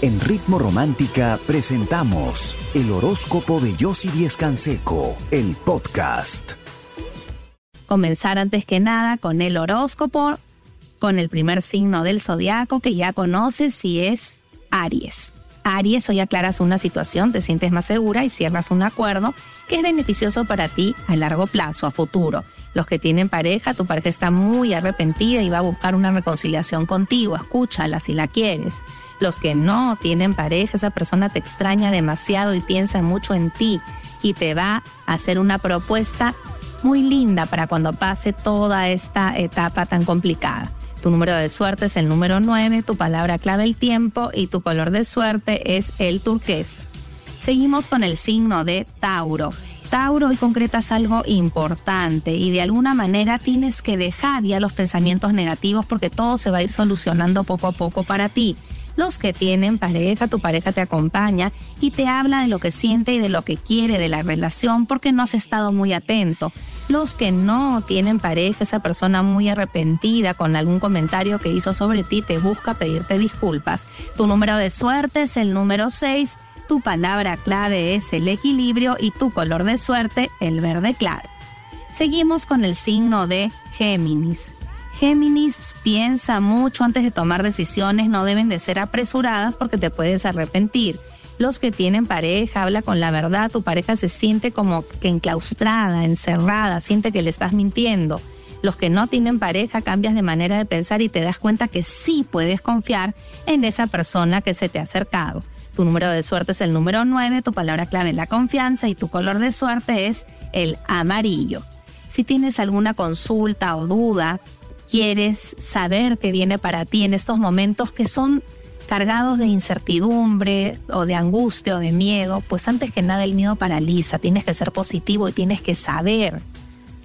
En Ritmo Romántica presentamos el horóscopo de Yossi Díez Canseco, el podcast. Comenzar antes que nada con el horóscopo, con el primer signo del zodiaco que ya conoces si es Aries. Aries, hoy aclaras una situación, te sientes más segura y cierras un acuerdo que es beneficioso para ti a largo plazo, a futuro. Los que tienen pareja, tu pareja está muy arrepentida y va a buscar una reconciliación contigo, escúchala si la quieres. Los que no tienen pareja, esa persona te extraña demasiado y piensa mucho en ti y te va a hacer una propuesta muy linda para cuando pase toda esta etapa tan complicada. Tu número de suerte es el número 9, tu palabra clave el tiempo y tu color de suerte es el turqués. Seguimos con el signo de Tauro. Tauro, hoy concretas algo importante y de alguna manera tienes que dejar ya los pensamientos negativos porque todo se va a ir solucionando poco a poco para ti los que tienen pareja, tu pareja te acompaña y te habla de lo que siente y de lo que quiere de la relación porque no has estado muy atento. Los que no tienen pareja, esa persona muy arrepentida con algún comentario que hizo sobre ti te busca pedirte disculpas. Tu número de suerte es el número 6, tu palabra clave es el equilibrio y tu color de suerte el verde claro. Seguimos con el signo de Géminis. Géminis piensa mucho antes de tomar decisiones, no deben de ser apresuradas porque te puedes arrepentir. Los que tienen pareja, habla con la verdad, tu pareja se siente como que enclaustrada, encerrada, siente que le estás mintiendo. Los que no tienen pareja, cambias de manera de pensar y te das cuenta que sí puedes confiar en esa persona que se te ha acercado. Tu número de suerte es el número 9, tu palabra clave es la confianza y tu color de suerte es el amarillo. Si tienes alguna consulta o duda, quieres saber qué viene para ti en estos momentos que son cargados de incertidumbre o de angustia o de miedo, pues antes que nada el miedo paraliza, tienes que ser positivo y tienes que saber,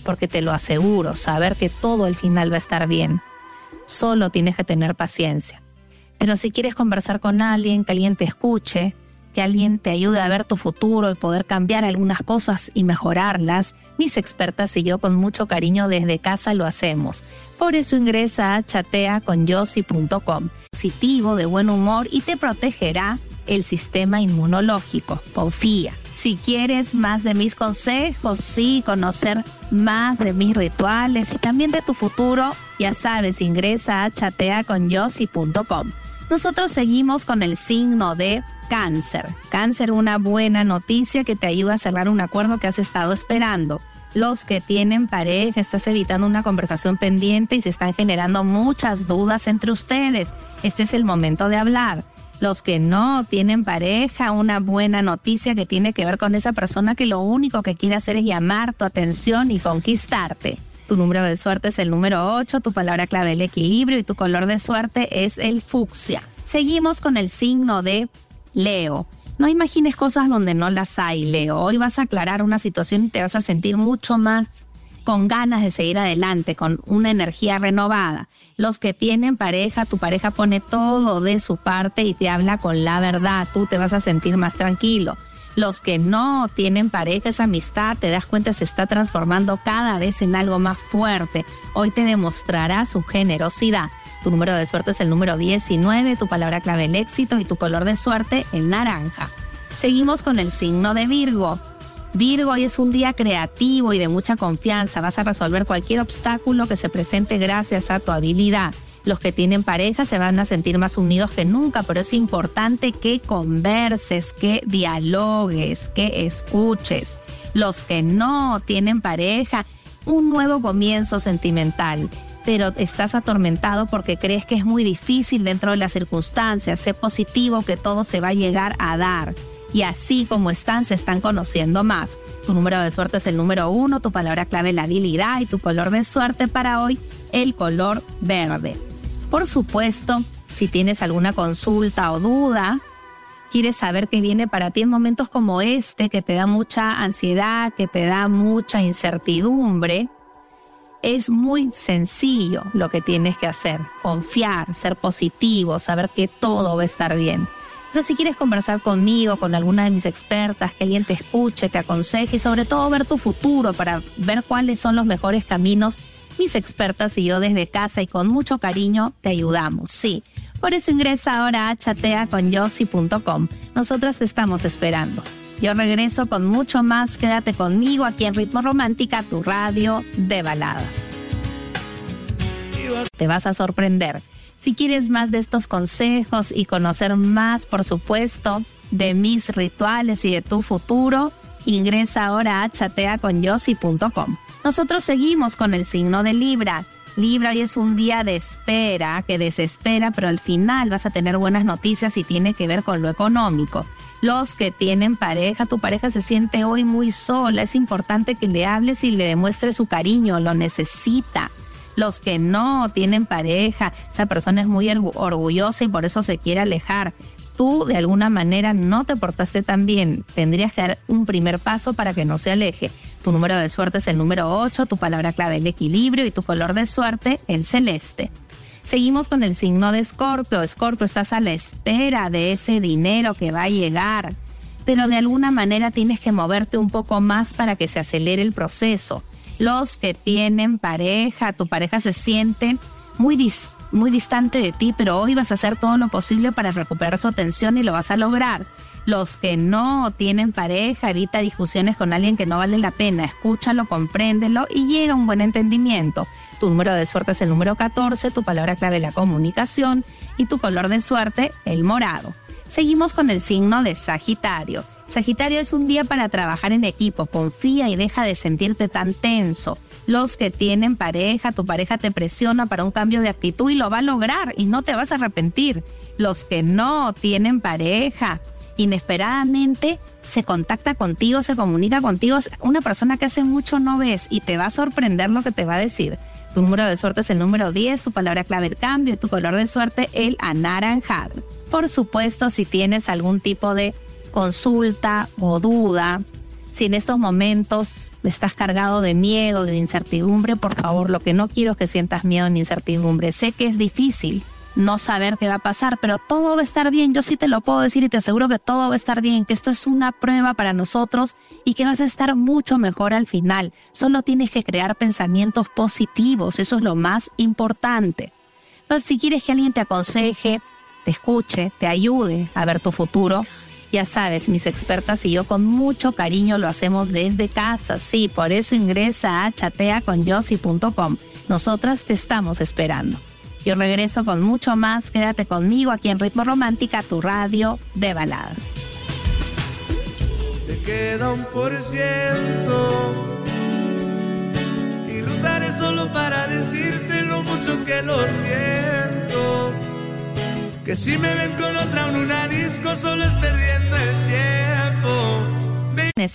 porque te lo aseguro, saber que todo al final va a estar bien. Solo tienes que tener paciencia. Pero si quieres conversar con alguien, que alguien te escuche, que alguien te ayude a ver tu futuro y poder cambiar algunas cosas y mejorarlas, mis expertas y yo con mucho cariño desde casa lo hacemos. Por eso ingresa a chateaconyossi.com, positivo, de buen humor y te protegerá el sistema inmunológico. Confía. Si quieres más de mis consejos, sí, conocer más de mis rituales y también de tu futuro, ya sabes, ingresa a chateaconyossi.com. Nosotros seguimos con el signo de cáncer. Cáncer, una buena noticia que te ayuda a cerrar un acuerdo que has estado esperando. Los que tienen pareja, estás evitando una conversación pendiente y se están generando muchas dudas entre ustedes. Este es el momento de hablar. Los que no tienen pareja, una buena noticia que tiene que ver con esa persona que lo único que quiere hacer es llamar tu atención y conquistarte. Tu número de suerte es el número 8, tu palabra clave el equilibrio y tu color de suerte es el fucsia. Seguimos con el signo de Leo. No imagines cosas donde no las hay, Leo. Hoy vas a aclarar una situación y te vas a sentir mucho más con ganas de seguir adelante, con una energía renovada. Los que tienen pareja, tu pareja pone todo de su parte y te habla con la verdad. Tú te vas a sentir más tranquilo. Los que no tienen pareja, esa amistad, te das cuenta, se está transformando cada vez en algo más fuerte. Hoy te demostrará su generosidad. Tu número de suerte es el número 19, tu palabra clave el éxito y tu color de suerte el naranja. Seguimos con el signo de Virgo. Virgo, hoy es un día creativo y de mucha confianza. Vas a resolver cualquier obstáculo que se presente gracias a tu habilidad. Los que tienen pareja se van a sentir más unidos que nunca, pero es importante que converses, que dialogues, que escuches. Los que no tienen pareja, un nuevo comienzo sentimental pero estás atormentado porque crees que es muy difícil dentro de las circunstancias. Sé positivo que todo se va a llegar a dar. Y así como están, se están conociendo más. Tu número de suerte es el número uno, tu palabra clave la habilidad y tu color de suerte para hoy, el color verde. Por supuesto, si tienes alguna consulta o duda, quieres saber qué viene para ti en momentos como este, que te da mucha ansiedad, que te da mucha incertidumbre, es muy sencillo lo que tienes que hacer. Confiar, ser positivo, saber que todo va a estar bien. Pero si quieres conversar conmigo, con alguna de mis expertas, que alguien te escuche, te aconseje y sobre todo ver tu futuro para ver cuáles son los mejores caminos, mis expertas y yo desde casa y con mucho cariño te ayudamos. Sí, Por eso ingresa ahora a chateaconyossi.com. Nosotras te estamos esperando. Yo regreso con mucho más. Quédate conmigo aquí en Ritmo Romántica, tu radio de baladas. Te vas a sorprender. Si quieres más de estos consejos y conocer más, por supuesto, de mis rituales y de tu futuro, ingresa ahora a chateaconyossi.com. Nosotros seguimos con el signo de Libra. Libra hoy es un día de espera, que desespera, pero al final vas a tener buenas noticias y tiene que ver con lo económico. Los que tienen pareja, tu pareja se siente hoy muy sola, es importante que le hables y le demuestres su cariño, lo necesita. Los que no tienen pareja, esa persona es muy orgullosa y por eso se quiere alejar. Tú de alguna manera no te portaste tan bien. Tendrías que dar un primer paso para que no se aleje. Tu número de suerte es el número 8, tu palabra clave el equilibrio y tu color de suerte el celeste. Seguimos con el signo de Escorpio. Escorpio, estás a la espera de ese dinero que va a llegar, pero de alguna manera tienes que moverte un poco más para que se acelere el proceso. Los que tienen pareja, tu pareja se siente muy, muy distante de ti, pero hoy vas a hacer todo lo posible para recuperar su atención y lo vas a lograr. Los que no tienen pareja, evita discusiones con alguien que no vale la pena, escúchalo, compréndelo y llega a un buen entendimiento. Tu número de suerte es el número 14, tu palabra clave la comunicación y tu color de suerte el morado. Seguimos con el signo de Sagitario. Sagitario es un día para trabajar en equipo, confía y deja de sentirte tan tenso. Los que tienen pareja, tu pareja te presiona para un cambio de actitud y lo va a lograr y no te vas a arrepentir. Los que no tienen pareja, inesperadamente se contacta contigo, se comunica contigo, una persona que hace mucho no ves y te va a sorprender lo que te va a decir. Tu número de suerte es el número 10, tu palabra clave el cambio y tu color de suerte el anaranjado. Por supuesto, si tienes algún tipo de consulta o duda, si en estos momentos estás cargado de miedo, de incertidumbre, por favor, lo que no quiero es que sientas miedo ni incertidumbre. Sé que es difícil, no saber qué va a pasar, pero todo va a estar bien. Yo sí te lo puedo decir y te aseguro que todo va a estar bien, que esto es una prueba para nosotros y que vas a estar mucho mejor al final. Solo tienes que crear pensamientos positivos, eso es lo más importante. Entonces, si quieres que alguien te aconseje, te escuche, te ayude a ver tu futuro, ya sabes, mis expertas y yo con mucho cariño lo hacemos desde casa. Sí, por eso ingresa a chateaconyossi.com. Nosotras te estamos esperando. Yo regreso con mucho más. Quédate conmigo aquí en Ritmo Romántica, tu radio de baladas. Te queda un por ciento y lo usaré solo para decirte lo mucho que lo siento. Que si me ven con otra en una disco solo es perdiendo el tiempo.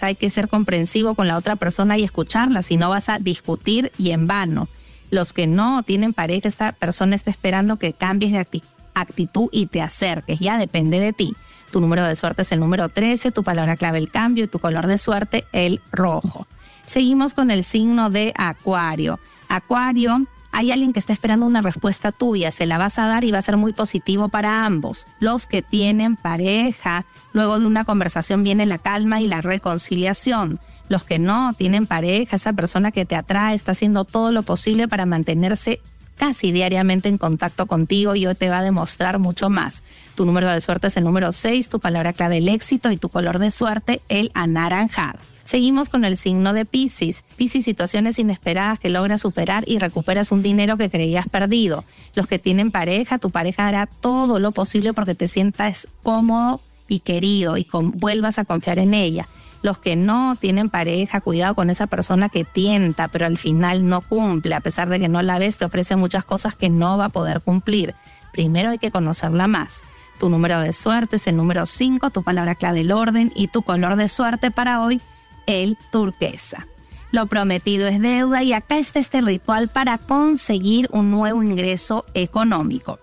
Hay que ser comprensivo con la otra persona y escucharla, si no vas a discutir y en vano. Los que no tienen pareja, esta persona está esperando que cambies de actitud y te acerques. Ya depende de ti. Tu número de suerte es el número 13, tu palabra clave el cambio y tu color de suerte el rojo. Seguimos con el signo de Acuario. Acuario hay alguien que está esperando una respuesta tuya, se la vas a dar y va a ser muy positivo para ambos. Los que tienen pareja, luego de una conversación viene la calma y la reconciliación. Los que no tienen pareja, esa persona que te atrae está haciendo todo lo posible para mantenerse casi diariamente en contacto contigo y hoy te va a demostrar mucho más. Tu número de suerte es el número 6, tu palabra clave el éxito y tu color de suerte el anaranjado. Seguimos con el signo de Pisces. Pisces, situaciones inesperadas que logras superar y recuperas un dinero que creías perdido. Los que tienen pareja, tu pareja hará todo lo posible porque te sientas cómodo y querido y vuelvas a confiar en ella. Los que no tienen pareja, cuidado con esa persona que tienta, pero al final no cumple. A pesar de que no la ves, te ofrece muchas cosas que no va a poder cumplir. Primero hay que conocerla más. Tu número de suerte es el número 5, tu palabra clave el orden y tu color de suerte para hoy el turquesa. Lo prometido es deuda y acá está este ritual para conseguir un nuevo ingreso económico.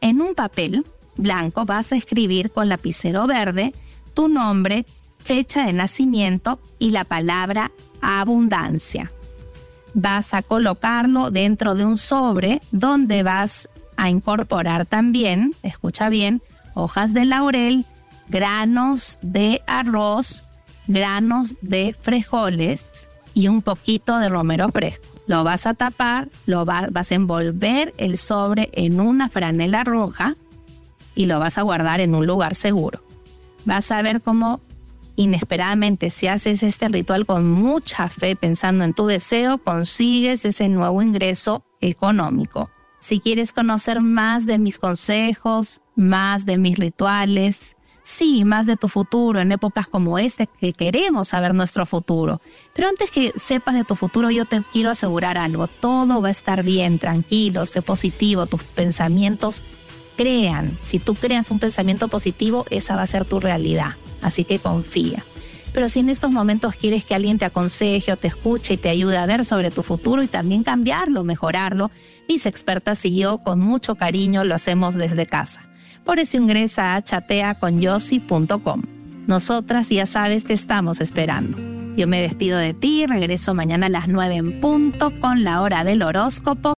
En un papel blanco vas a escribir con lapicero verde tu nombre, fecha de nacimiento y la palabra abundancia. Vas a colocarlo dentro de un sobre donde vas a incorporar también, escucha bien, hojas de laurel, granos de arroz, granos de frijoles y un poquito de romero fresco. Lo vas a tapar, lo vas a envolver el sobre en una franela roja y lo vas a guardar en un lugar seguro. Vas a ver cómo inesperadamente si haces este ritual con mucha fe pensando en tu deseo, consigues ese nuevo ingreso económico. Si quieres conocer más de mis consejos, más de mis rituales, sí, más de tu futuro en épocas como esta que queremos saber nuestro futuro. Pero antes que sepas de tu futuro, yo te quiero asegurar algo, todo va a estar bien, tranquilo, sé positivo, tus pensamientos crean. Si tú creas un pensamiento positivo, esa va a ser tu realidad. Así que confía. Pero si en estos momentos quieres que alguien te aconseje o te escuche y te ayude a ver sobre tu futuro y también cambiarlo, mejorarlo, mis expertas y yo con mucho cariño lo hacemos desde casa. Por eso ingresa a chateaconyossi.com. Nosotras, ya sabes, te estamos esperando. Yo me despido de ti, regreso mañana a las 9 en punto con la hora del horóscopo.